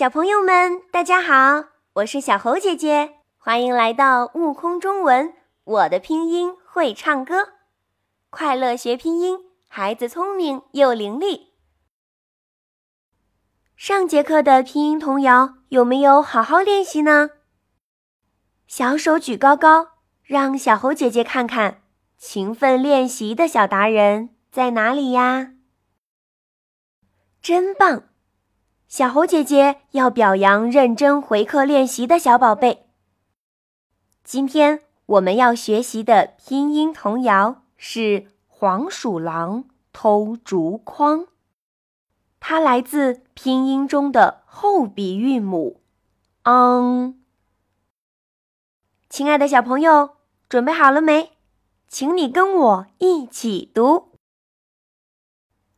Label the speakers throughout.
Speaker 1: 小朋友们，大家好，我是小猴姐姐，欢迎来到悟空中文。我的拼音会唱歌，快乐学拼音，孩子聪明又伶俐。上节课的拼音童谣有没有好好练习呢？小手举高高，让小猴姐姐看看，勤奋练习的小达人在哪里呀？真棒！小猴姐姐要表扬认真回课练习的小宝贝。今天我们要学习的拼音童谣是《黄鼠狼偷竹筐》，它来自拼音中的后鼻韵母 “ang”。亲爱的小朋友，准备好了没？请你跟我一起读《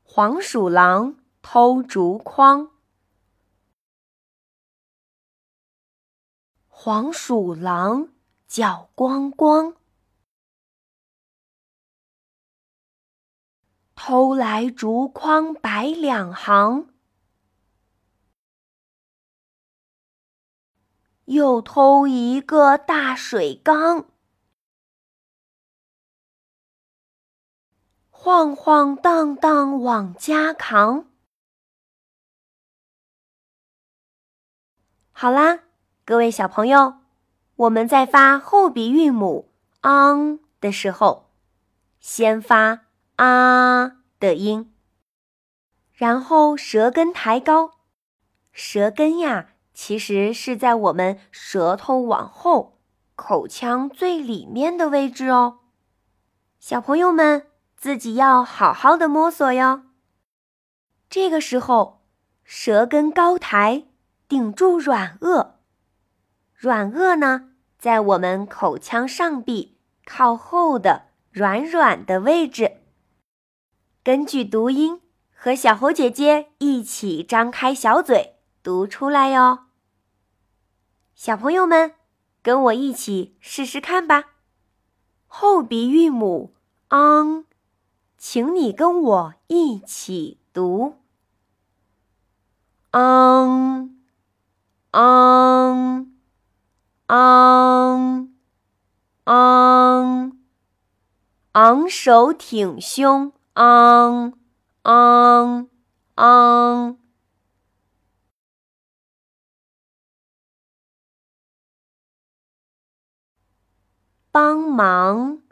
Speaker 1: 黄鼠狼偷竹筐》。黄鼠狼叫光光，偷来竹筐摆两行，又偷一个大水缸，晃晃荡荡往家扛。好啦。各位小朋友，我们在发后鼻韵母 “ang” 的时候，先发“啊”的音，然后舌根抬高。舌根呀，其实是在我们舌头往后、口腔最里面的位置哦。小朋友们自己要好好的摸索哟。这个时候，舌根高抬，顶住软腭。软腭呢，在我们口腔上壁靠后的软软的位置。根据读音，和小猴姐姐一起张开小嘴读出来哟。小朋友们，跟我一起试试看吧。后鼻韵母 ang，请你跟我一起读 ang。昂首挺胸，昂，昂，昂，帮忙，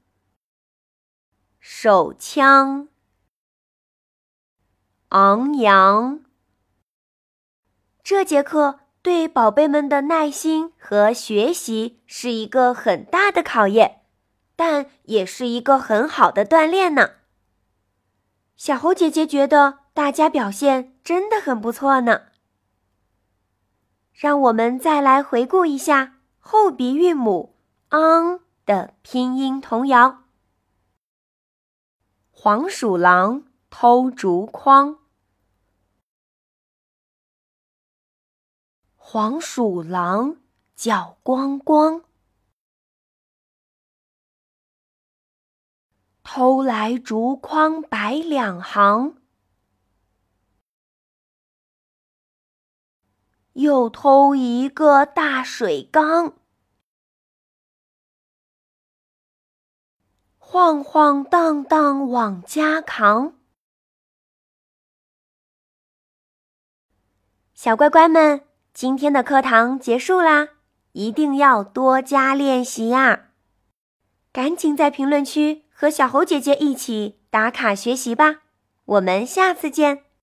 Speaker 1: 手枪，昂扬，这节课。对宝贝们的耐心和学习是一个很大的考验，但也是一个很好的锻炼呢。小猴姐姐觉得大家表现真的很不错呢。让我们再来回顾一下后鼻韵母 “ang” 的拼音童谣：黄鼠狼偷竹筐。黄鼠狼脚光光，偷来竹筐摆两行，又偷一个大水缸，晃晃荡荡往家扛。小乖乖们。今天的课堂结束啦，一定要多加练习呀！赶紧在评论区和小猴姐姐一起打卡学习吧，我们下次见。